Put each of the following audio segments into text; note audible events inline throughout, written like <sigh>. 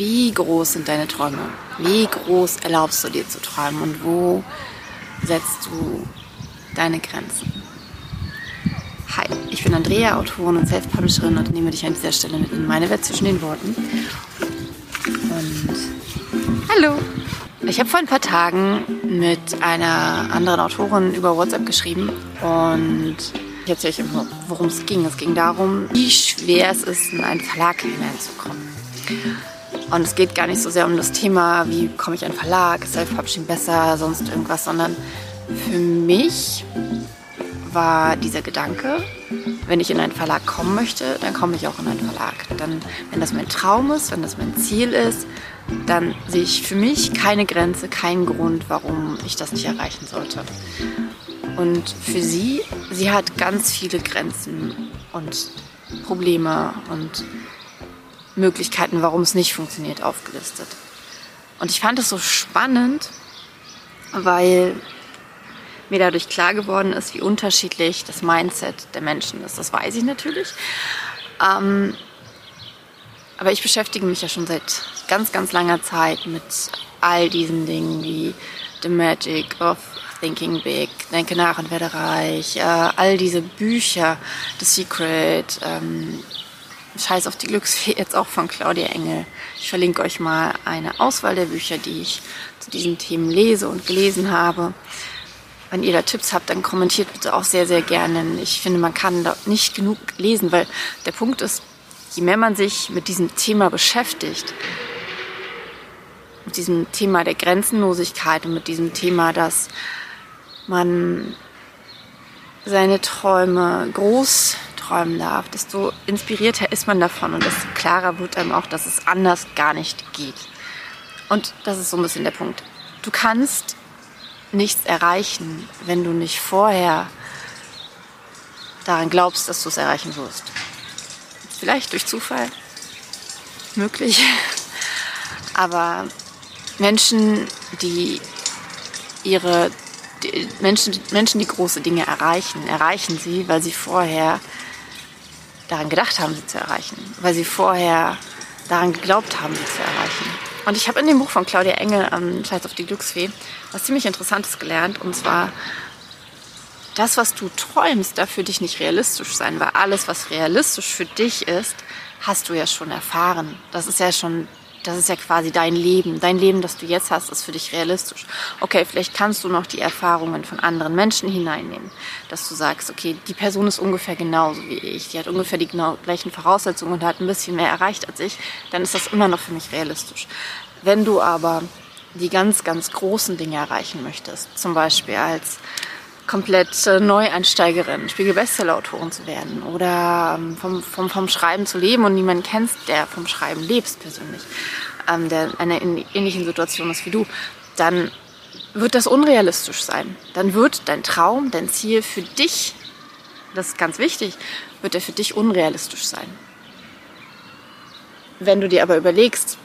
Wie groß sind deine Träume? Wie groß erlaubst du dir zu träumen? Und wo setzt du deine Grenzen? Hi, ich bin Andrea, Autorin und Self-Publisherin und nehme dich an dieser Stelle mit in meine Welt zwischen den Worten. Und hallo! Ich habe vor ein paar Tagen mit einer anderen Autorin über WhatsApp geschrieben und ich erzähle euch immer, worum es ging. Es ging darum, wie schwer es ist, in einen Verlag hineinzukommen. Und es geht gar nicht so sehr um das Thema, wie komme ich einen Verlag, Self-Publishing besser, sonst irgendwas, sondern für mich war dieser Gedanke, wenn ich in einen Verlag kommen möchte, dann komme ich auch in einen Verlag. Dann, wenn das mein Traum ist, wenn das mein Ziel ist, dann sehe ich für mich keine Grenze, keinen Grund, warum ich das nicht erreichen sollte. Und für sie, sie hat ganz viele Grenzen und Probleme und Möglichkeiten, warum es nicht funktioniert, aufgelistet. Und ich fand es so spannend, weil mir dadurch klar geworden ist, wie unterschiedlich das Mindset der Menschen ist. Das weiß ich natürlich. Ähm, aber ich beschäftige mich ja schon seit ganz, ganz langer Zeit mit all diesen Dingen wie The Magic of Thinking Big, Denke nach und werde reich, äh, all diese Bücher, The Secret, ähm, Scheiß auf die Glücksfee, jetzt auch von Claudia Engel. Ich verlinke euch mal eine Auswahl der Bücher, die ich zu diesen Themen lese und gelesen habe. Wenn ihr da Tipps habt, dann kommentiert bitte auch sehr, sehr gerne. Ich finde, man kann da nicht genug lesen, weil der Punkt ist, je mehr man sich mit diesem Thema beschäftigt, mit diesem Thema der Grenzenlosigkeit und mit diesem Thema, dass man seine Träume groß träumen darf, desto inspirierter ist man davon und desto klarer wird einem auch, dass es anders gar nicht geht. Und das ist so ein bisschen der Punkt. Du kannst nichts erreichen, wenn du nicht vorher daran glaubst, dass du es erreichen wirst. Vielleicht durch Zufall, möglich. <laughs> Aber Menschen, die ihre die Menschen, Menschen, die große Dinge erreichen, erreichen sie, weil sie vorher daran gedacht haben, sie zu erreichen, weil sie vorher daran geglaubt haben, sie zu erreichen. Und ich habe in dem Buch von Claudia Engel, ähm, Scheiß auf die Glücksfee, was ziemlich Interessantes gelernt. Und zwar, das, was du träumst, darf für dich nicht realistisch sein, weil alles, was realistisch für dich ist, hast du ja schon erfahren. Das ist ja schon das ist ja quasi dein Leben. Dein Leben, das du jetzt hast, ist für dich realistisch. Okay, vielleicht kannst du noch die Erfahrungen von anderen Menschen hineinnehmen, dass du sagst, okay, die Person ist ungefähr genauso wie ich, die hat ungefähr die genau gleichen Voraussetzungen und hat ein bisschen mehr erreicht als ich, dann ist das immer noch für mich realistisch. Wenn du aber die ganz, ganz großen Dinge erreichen möchtest, zum Beispiel als komplett äh, Neueinsteigerin, Spiegel-Bestseller-Autorin zu werden oder ähm, vom, vom, vom Schreiben zu leben und niemanden kennst, der vom Schreiben lebst persönlich, ähm, der in einer ähnlichen Situation ist wie du, dann wird das unrealistisch sein. Dann wird dein Traum, dein Ziel für dich, das ist ganz wichtig, wird er für dich unrealistisch sein. Wenn du dir aber überlegst,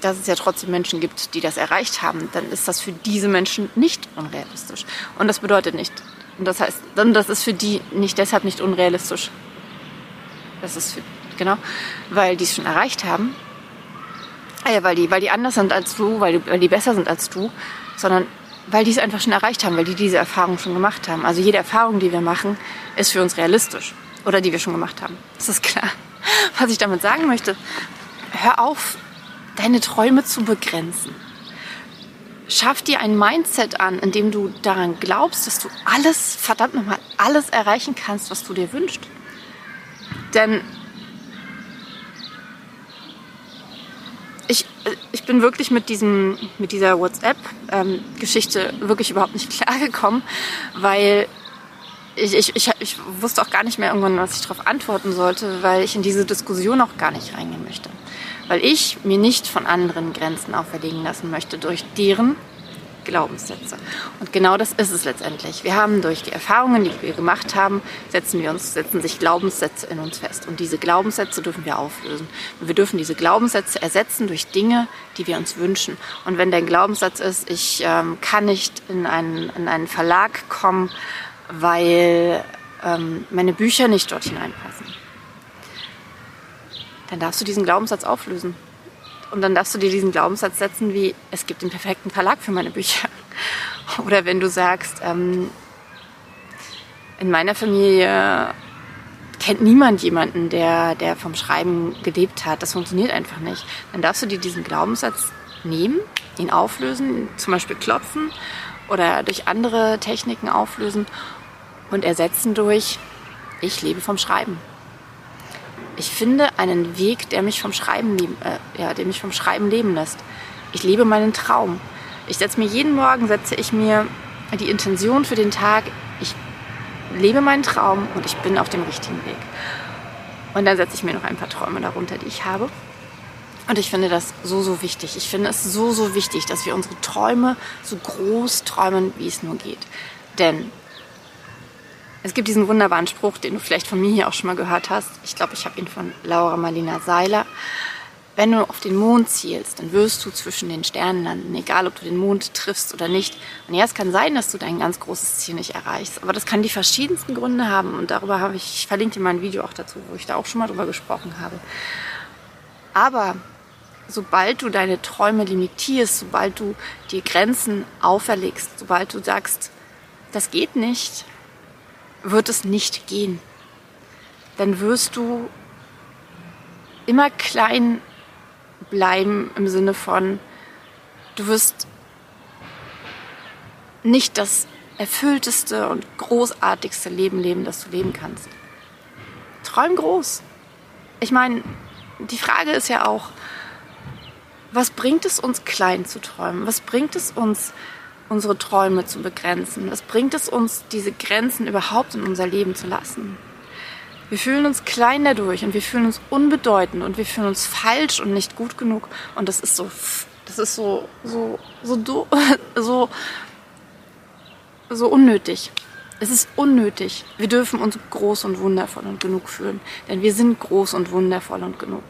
dass es ja trotzdem Menschen gibt, die das erreicht haben, dann ist das für diese Menschen nicht unrealistisch. Und das bedeutet nicht, und das heißt, dann das ist für die nicht deshalb nicht unrealistisch. Das ist für, genau, weil die es schon erreicht haben. Ah ja, weil die, weil die anders sind als du, weil die, weil die besser sind als du, sondern weil die es einfach schon erreicht haben, weil die diese Erfahrung schon gemacht haben. Also jede Erfahrung, die wir machen, ist für uns realistisch. Oder die wir schon gemacht haben. Das ist klar. <laughs> Was ich damit sagen möchte, hör auf, deine Träume zu begrenzen. Schaff dir ein Mindset an, in dem du daran glaubst, dass du alles, verdammt nochmal, alles erreichen kannst, was du dir wünschst. Denn ich, ich bin wirklich mit, diesem, mit dieser WhatsApp-Geschichte ähm, wirklich überhaupt nicht <laughs> klargekommen, weil ich, ich, ich, ich wusste auch gar nicht mehr irgendwann, was ich darauf antworten sollte, weil ich in diese Diskussion auch gar nicht reingehen möchte weil ich mir nicht von anderen Grenzen auferlegen lassen möchte durch deren Glaubenssätze. Und genau das ist es letztendlich. Wir haben durch die Erfahrungen, die wir gemacht haben, setzen wir uns, setzen sich Glaubenssätze in uns fest. Und diese Glaubenssätze dürfen wir auflösen. Und wir dürfen diese Glaubenssätze ersetzen durch Dinge, die wir uns wünschen. Und wenn dein Glaubenssatz ist, ich ähm, kann nicht in einen, in einen Verlag kommen, weil ähm, meine Bücher nicht dort hineinpassen dann darfst du diesen Glaubenssatz auflösen. Und dann darfst du dir diesen Glaubenssatz setzen wie, es gibt den perfekten Verlag für meine Bücher. <laughs> Oder wenn du sagst, ähm, in meiner Familie kennt niemand jemanden, der, der vom Schreiben gelebt hat. Das funktioniert einfach nicht. Dann darfst du dir diesen Glaubenssatz nehmen, ihn auflösen, zum Beispiel klopfen oder durch andere Techniken auflösen und ersetzen durch, ich lebe vom Schreiben. Ich finde einen Weg, der mich vom Schreiben, äh, ja, der mich vom Schreiben leben lässt. Ich lebe meinen Traum. Ich setze mir jeden Morgen, setze ich mir die Intention für den Tag, ich lebe meinen Traum und ich bin auf dem richtigen Weg. Und dann setze ich mir noch ein paar Träume darunter, die ich habe. Und ich finde das so, so wichtig. Ich finde es so, so wichtig, dass wir unsere Träume so groß träumen, wie es nur geht. Denn es gibt diesen wunderbaren Spruch, den du vielleicht von mir hier auch schon mal gehört hast. Ich glaube, ich habe ihn von Laura Marlina Seiler. Wenn du auf den Mond zielst, dann wirst du zwischen den Sternen landen, egal ob du den Mond triffst oder nicht. Und ja, es kann sein, dass du dein ganz großes Ziel nicht erreichst, aber das kann die verschiedensten Gründe haben. Und darüber habe ich, ich verlinke dir mein Video auch dazu, wo ich da auch schon mal drüber gesprochen habe. Aber sobald du deine Träume limitierst, sobald du dir Grenzen auferlegst, sobald du sagst, das geht nicht, wird es nicht gehen. Dann wirst du immer klein bleiben im Sinne von, du wirst nicht das erfüllteste und großartigste Leben leben, das du leben kannst. Träum groß. Ich meine, die Frage ist ja auch, was bringt es uns klein zu träumen? Was bringt es uns, unsere Träume zu begrenzen? Was bringt es uns, diese Grenzen überhaupt in unser Leben zu lassen? Wir fühlen uns klein dadurch und wir fühlen uns unbedeutend und wir fühlen uns falsch und nicht gut genug. Und das ist so, das ist so, so, so, <laughs> so, so unnötig. Es ist unnötig. Wir dürfen uns groß und wundervoll und genug fühlen. Denn wir sind groß und wundervoll und genug.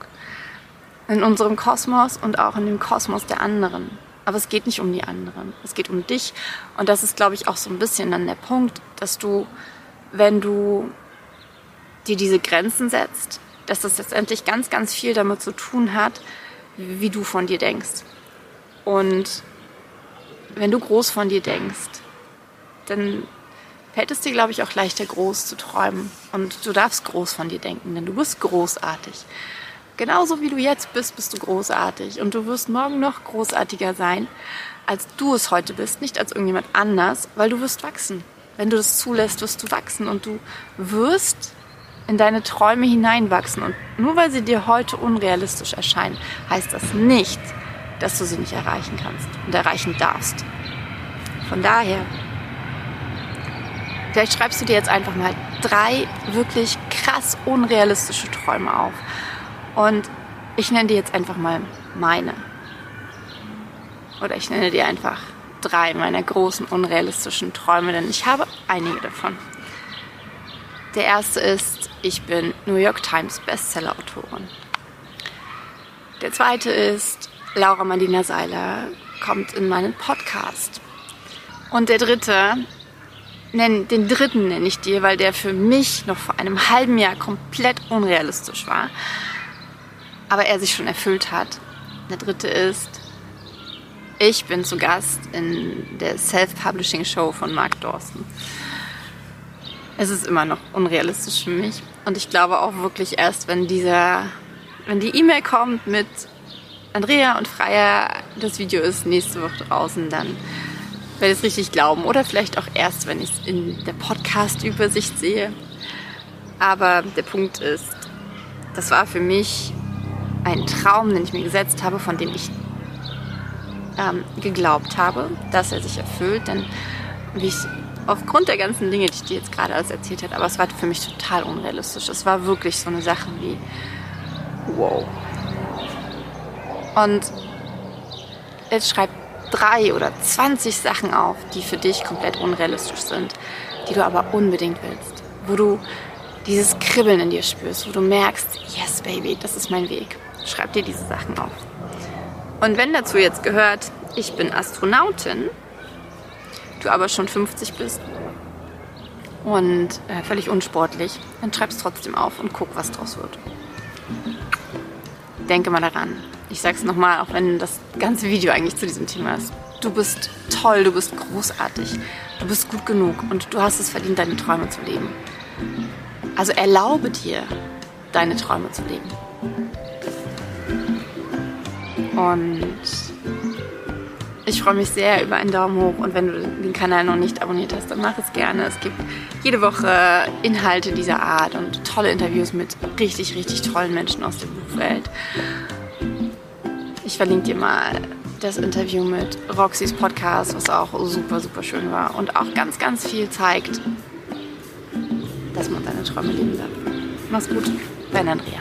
In unserem Kosmos und auch in dem Kosmos der anderen. Aber es geht nicht um die anderen. Es geht um dich. Und das ist, glaube ich, auch so ein bisschen dann der Punkt, dass du, wenn du dir diese Grenzen setzt, dass das letztendlich ganz, ganz viel damit zu tun hat, wie du von dir denkst. Und wenn du groß von dir denkst, dann fällt es dir, glaube ich, auch leichter, groß zu träumen. Und du darfst groß von dir denken, denn du bist großartig. Genauso wie du jetzt bist, bist du großartig. Und du wirst morgen noch großartiger sein, als du es heute bist, nicht als irgendjemand anders, weil du wirst wachsen. Wenn du das zulässt, wirst du wachsen und du wirst in deine Träume hineinwachsen. Und nur weil sie dir heute unrealistisch erscheinen, heißt das nicht, dass du sie nicht erreichen kannst und erreichen darfst. Von daher, vielleicht schreibst du dir jetzt einfach mal drei wirklich krass unrealistische Träume auf. Und ich nenne dir jetzt einfach mal meine. Oder ich nenne dir einfach drei meiner großen unrealistischen Träume, denn ich habe einige davon. Der erste ist, ich bin New York Times Bestseller-Autorin. Der zweite ist, Laura Marlina Seiler kommt in meinen Podcast. Und der dritte, den dritten nenne ich dir, weil der für mich noch vor einem halben Jahr komplett unrealistisch war, aber er sich schon erfüllt hat. Der dritte ist, ich bin zu Gast in der Self-Publishing Show von Mark Dawson es ist immer noch unrealistisch für mich. Und ich glaube auch wirklich erst, wenn dieser, wenn die E-Mail kommt mit Andrea und Freier, das Video ist nächste Woche draußen, dann werde ich es richtig glauben. Oder vielleicht auch erst, wenn ich es in der Podcast-Übersicht sehe. Aber der Punkt ist, das war für mich ein Traum, den ich mir gesetzt habe, von dem ich ähm, geglaubt habe, dass er sich erfüllt. Denn wie ich aufgrund der ganzen Dinge, die ich dir jetzt gerade alles erzählt habe, aber es war für mich total unrealistisch. Es war wirklich so eine Sache wie, wow. Und jetzt schreib drei oder 20 Sachen auf, die für dich komplett unrealistisch sind, die du aber unbedingt willst, wo du dieses Kribbeln in dir spürst, wo du merkst, yes, baby, das ist mein Weg. Schreib dir diese Sachen auf. Und wenn dazu jetzt gehört, ich bin Astronautin, du aber schon 50 bist und äh, völlig unsportlich, dann schreib es trotzdem auf und guck, was draus wird. Denke mal daran, ich sag's nochmal, auch wenn das ganze Video eigentlich zu diesem Thema ist. Du bist toll, du bist großartig, du bist gut genug und du hast es verdient, deine Träume zu leben. Also erlaube dir, deine Träume zu leben. Und ich freue mich sehr über einen Daumen hoch und wenn du den Kanal noch nicht abonniert hast, dann mach es gerne. Es gibt jede Woche Inhalte dieser Art und tolle Interviews mit richtig, richtig tollen Menschen aus der Buchwelt. Ich verlinke dir mal das Interview mit Roxys Podcast, was auch super, super schön war und auch ganz, ganz viel zeigt, dass man seine Träume leben darf. Mach's gut, dein Andrea.